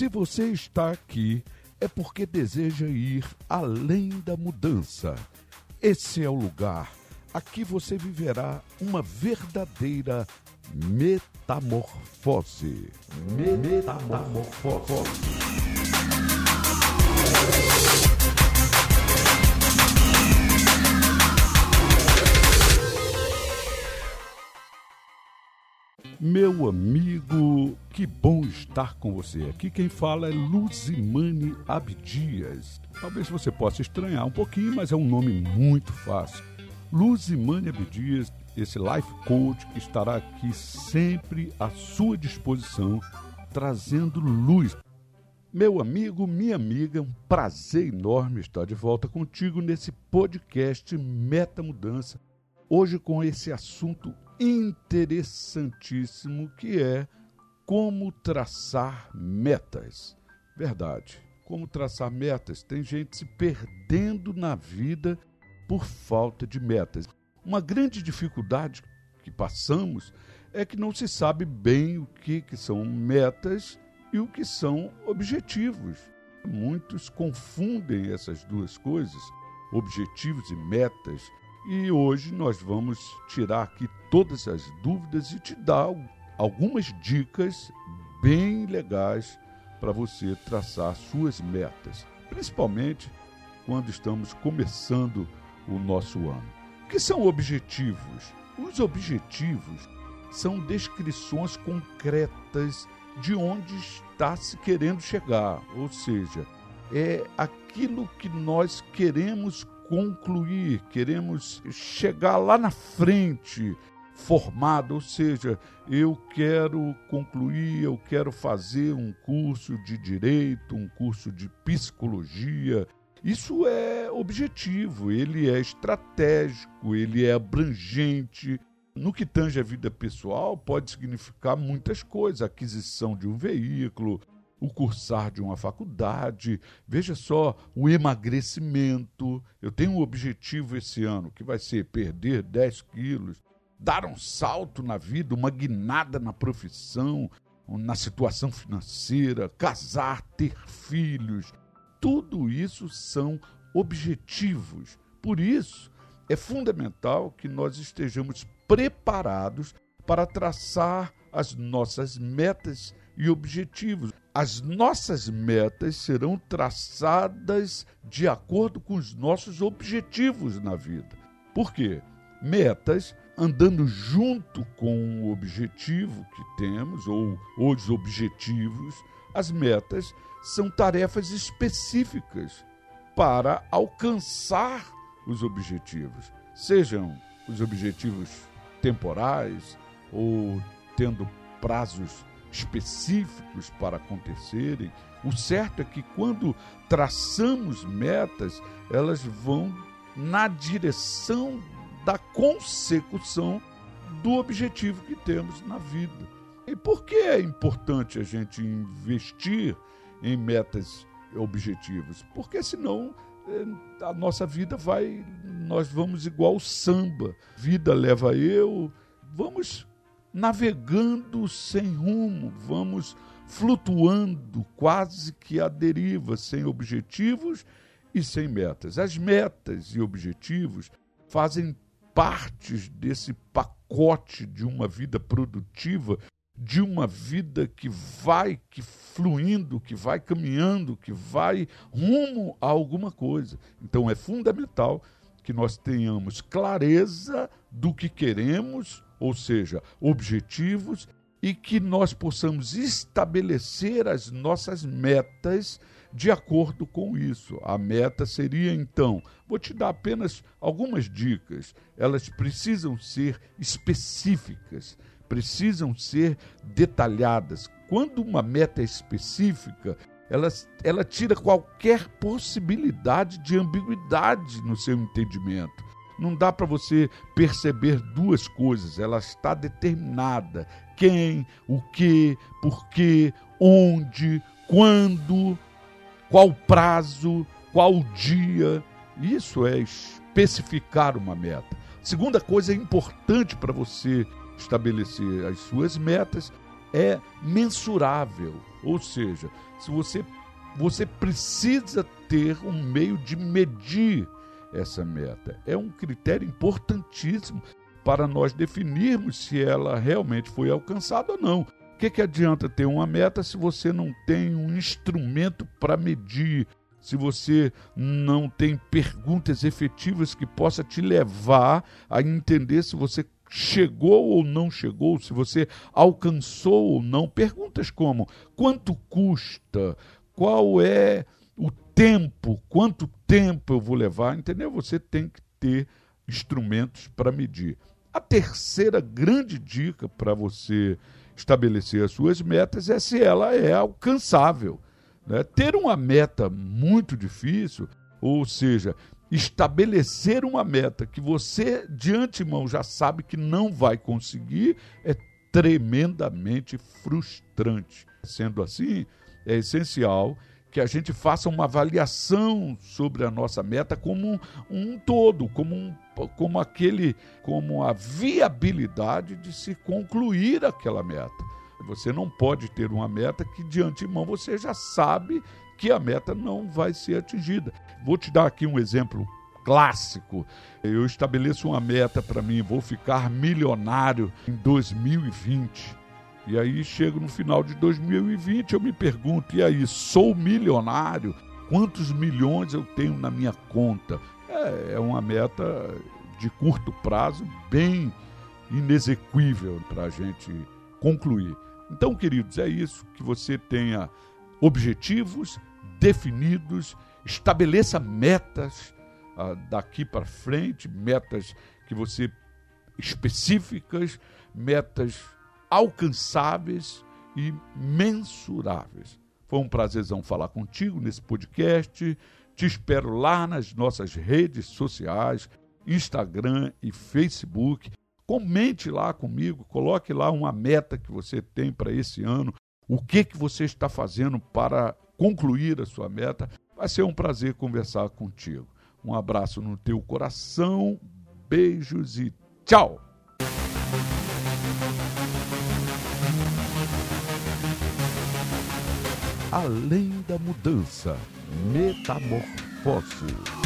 Se você está aqui, é porque deseja ir além da mudança. Esse é o lugar. Aqui você viverá uma verdadeira metamorfose. Metamorfose. Meu amigo, que bom estar com você. Aqui quem fala é Luzimane Abdias. Talvez você possa estranhar um pouquinho, mas é um nome muito fácil. Luzimane Abdias, esse life coach que estará aqui sempre à sua disposição, trazendo luz. Meu amigo, minha amiga, é um prazer enorme estar de volta contigo nesse podcast Meta Mudança. Hoje com esse assunto interessantíssimo que é como traçar metas. Verdade. Como traçar metas? Tem gente se perdendo na vida por falta de metas. Uma grande dificuldade que passamos é que não se sabe bem o que, que são metas e o que são objetivos. Muitos confundem essas duas coisas, objetivos e metas, e hoje nós vamos tirar aqui todas as dúvidas e te dar algumas dicas bem legais para você traçar suas metas, principalmente quando estamos começando o nosso ano. Que são objetivos? Os objetivos são descrições concretas de onde está se querendo chegar, ou seja, é aquilo que nós queremos concluir, queremos chegar lá na frente formado, ou seja, eu quero concluir, eu quero fazer um curso de direito, um curso de psicologia. Isso é objetivo, ele é estratégico, ele é abrangente. No que tange a vida pessoal, pode significar muitas coisas: aquisição de um veículo, o cursar de uma faculdade, veja só, o emagrecimento. Eu tenho um objetivo esse ano, que vai ser perder 10 quilos, dar um salto na vida, uma guinada na profissão, na situação financeira, casar, ter filhos. Tudo isso são objetivos. Por isso, é fundamental que nós estejamos preparados para traçar as nossas metas e objetivos. As nossas metas serão traçadas de acordo com os nossos objetivos na vida. Por quê? Metas andando junto com o objetivo que temos, ou os objetivos, as metas são tarefas específicas para alcançar os objetivos, sejam os objetivos temporais ou tendo prazos específicos para acontecerem. O certo é que quando traçamos metas, elas vão na direção da consecução do objetivo que temos na vida. E por que é importante a gente investir em metas objetivos? Porque senão eh, a nossa vida vai, nós vamos igual samba. Vida leva eu, vamos navegando sem rumo, vamos flutuando quase que à deriva, sem objetivos e sem metas. As metas e objetivos fazem partes desse pacote de uma vida produtiva, de uma vida que vai que fluindo, que vai caminhando, que vai rumo a alguma coisa. Então é fundamental que nós tenhamos clareza do que queremos, ou seja, objetivos, e que nós possamos estabelecer as nossas metas de acordo com isso. A meta seria então, vou te dar apenas algumas dicas, elas precisam ser específicas, precisam ser detalhadas. Quando uma meta é específica, ela, ela tira qualquer possibilidade de ambiguidade no seu entendimento não dá para você perceber duas coisas, ela está determinada. Quem, o que, por quê, onde, quando, qual prazo, qual dia. Isso é especificar uma meta. Segunda coisa importante para você estabelecer as suas metas é mensurável, ou seja, se você você precisa ter um meio de medir essa meta. É um critério importantíssimo para nós definirmos se ela realmente foi alcançada ou não. O que, que adianta ter uma meta se você não tem um instrumento para medir, se você não tem perguntas efetivas que possa te levar a entender se você chegou ou não chegou, se você alcançou ou não. Perguntas como: quanto custa? Qual é o tempo? Quanto tempo eu vou levar? Entendeu? Você tem que ter instrumentos para medir. A terceira grande dica para você estabelecer as suas metas é se ela é alcançável. Né? Ter uma meta muito difícil, ou seja, estabelecer uma meta que você de antemão já sabe que não vai conseguir, é tremendamente frustrante. Sendo assim, é essencial que a gente faça uma avaliação sobre a nossa meta como um, todo, como, um, como aquele, como a viabilidade de se concluir aquela meta. Você não pode ter uma meta que de antemão você já sabe que a meta não vai ser atingida. Vou te dar aqui um exemplo clássico. Eu estabeleço uma meta para mim, vou ficar milionário em 2020. E aí chego no final de 2020, eu me pergunto, e aí, sou milionário? Quantos milhões eu tenho na minha conta? É, é uma meta de curto prazo, bem inexequível para a gente concluir. Então, queridos, é isso, que você tenha objetivos definidos, estabeleça metas ah, daqui para frente, metas que você específicas, metas alcançáveis e mensuráveis. Foi um prazerzão falar contigo nesse podcast. Te espero lá nas nossas redes sociais, Instagram e Facebook. Comente lá comigo, coloque lá uma meta que você tem para esse ano, o que que você está fazendo para concluir a sua meta. Vai ser um prazer conversar contigo. Um abraço no teu coração, beijos e tchau! Além da mudança, metamorfose.